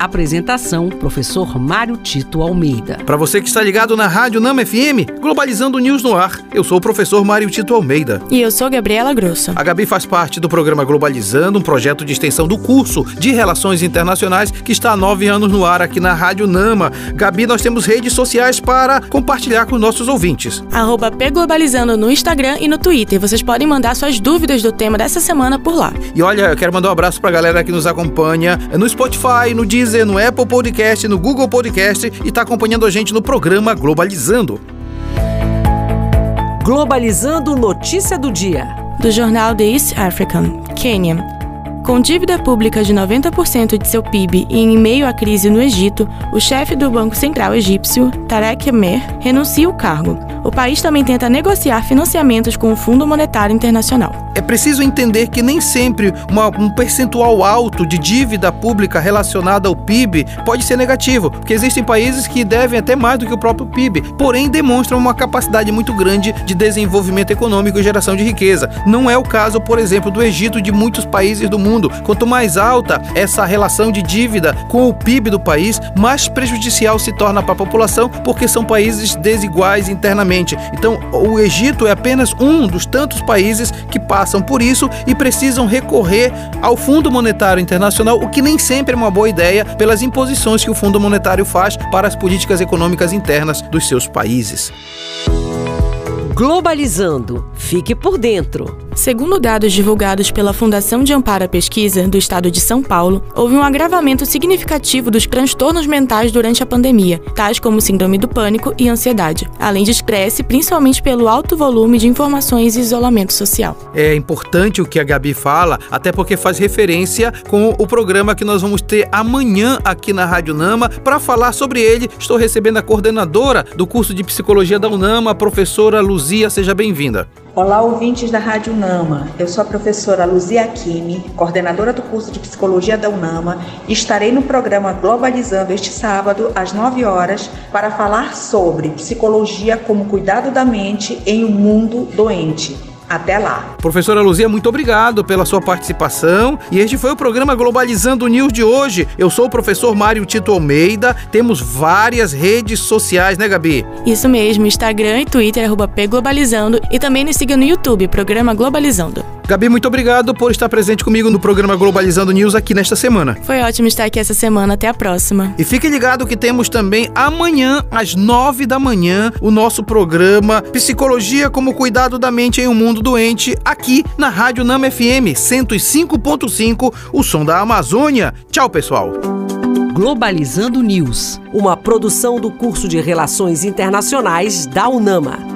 Apresentação: Professor Mário Tito Almeida. Para você que está ligado na Rádio Nama FM, Globalizando News no ar, eu sou o professor Mário Tito Almeida. E eu sou Gabriela Grosso. A Gabi faz parte do programa Globalizando, um projeto de extensão do curso de Relações Internacionais que está há nove anos no ar aqui na Rádio Nama. Gabi, nós temos redes sociais para compartilhar com nossos ouvintes. Arroba Pglobalizando no Instagram e no Twitter. Vocês podem mandar suas dúvidas do tema dessa semana por lá. E olha, eu quero mandar um abraço para a galera que nos acompanha no Spotify, no Deezer, Deezer, no Apple Podcast, no Google Podcast e está acompanhando a gente no programa Globalizando. Globalizando notícia do dia. Do jornal The East African, Quênia. Com dívida pública de 90% de seu PIB e em meio à crise no Egito, o chefe do Banco Central egípcio, Tarek Amer, renuncia o cargo. O país também tenta negociar financiamentos com o Fundo Monetário Internacional. É preciso entender que nem sempre uma, um percentual alto de dívida pública relacionada ao PIB pode ser negativo, porque existem países que devem até mais do que o próprio PIB, porém demonstram uma capacidade muito grande de desenvolvimento econômico e geração de riqueza. Não é o caso, por exemplo, do Egito de muitos países do mundo. Quanto mais alta essa relação de dívida com o PIB do país, mais prejudicial se torna para a população, porque são países desiguais internamente. Então, o Egito é apenas um dos tantos países que passam por isso e precisam recorrer ao Fundo Monetário Internacional, o que nem sempre é uma boa ideia pelas imposições que o Fundo Monetário faz para as políticas econômicas internas dos seus países. Globalizando. Fique por dentro. Segundo dados divulgados pela Fundação de Amparo à Pesquisa do Estado de São Paulo, houve um agravamento significativo dos transtornos mentais durante a pandemia, tais como síndrome do pânico e ansiedade, além de estresse, principalmente pelo alto volume de informações e isolamento social. É importante o que a Gabi fala, até porque faz referência com o programa que nós vamos ter amanhã aqui na Rádio Nama. Para falar sobre ele, estou recebendo a coordenadora do curso de psicologia da UNAMA, a professora Luzia. Seja bem-vinda. Olá, ouvintes da Rádio Unama. Eu sou a professora Luzia Akimi, coordenadora do curso de Psicologia da Unama, e estarei no programa Globalizando este sábado, às 9 horas, para falar sobre psicologia como cuidado da mente em um mundo doente. Até lá. Professora Luzia, muito obrigado pela sua participação. E este foi o programa Globalizando News de hoje. Eu sou o professor Mário Tito Almeida. Temos várias redes sociais, né, Gabi? Isso mesmo, Instagram e Twitter, arroba Pglobalizando. E também nos siga no YouTube, programa Globalizando. Gabi, muito obrigado por estar presente comigo no programa Globalizando News aqui nesta semana. Foi ótimo estar aqui essa semana. Até a próxima. E fique ligado que temos também amanhã, às nove da manhã, o nosso programa Psicologia como Cuidado da Mente em um Mundo Doente, aqui na Rádio Nama FM 105.5, o som da Amazônia. Tchau, pessoal. Globalizando News, uma produção do curso de Relações Internacionais da UNAMA.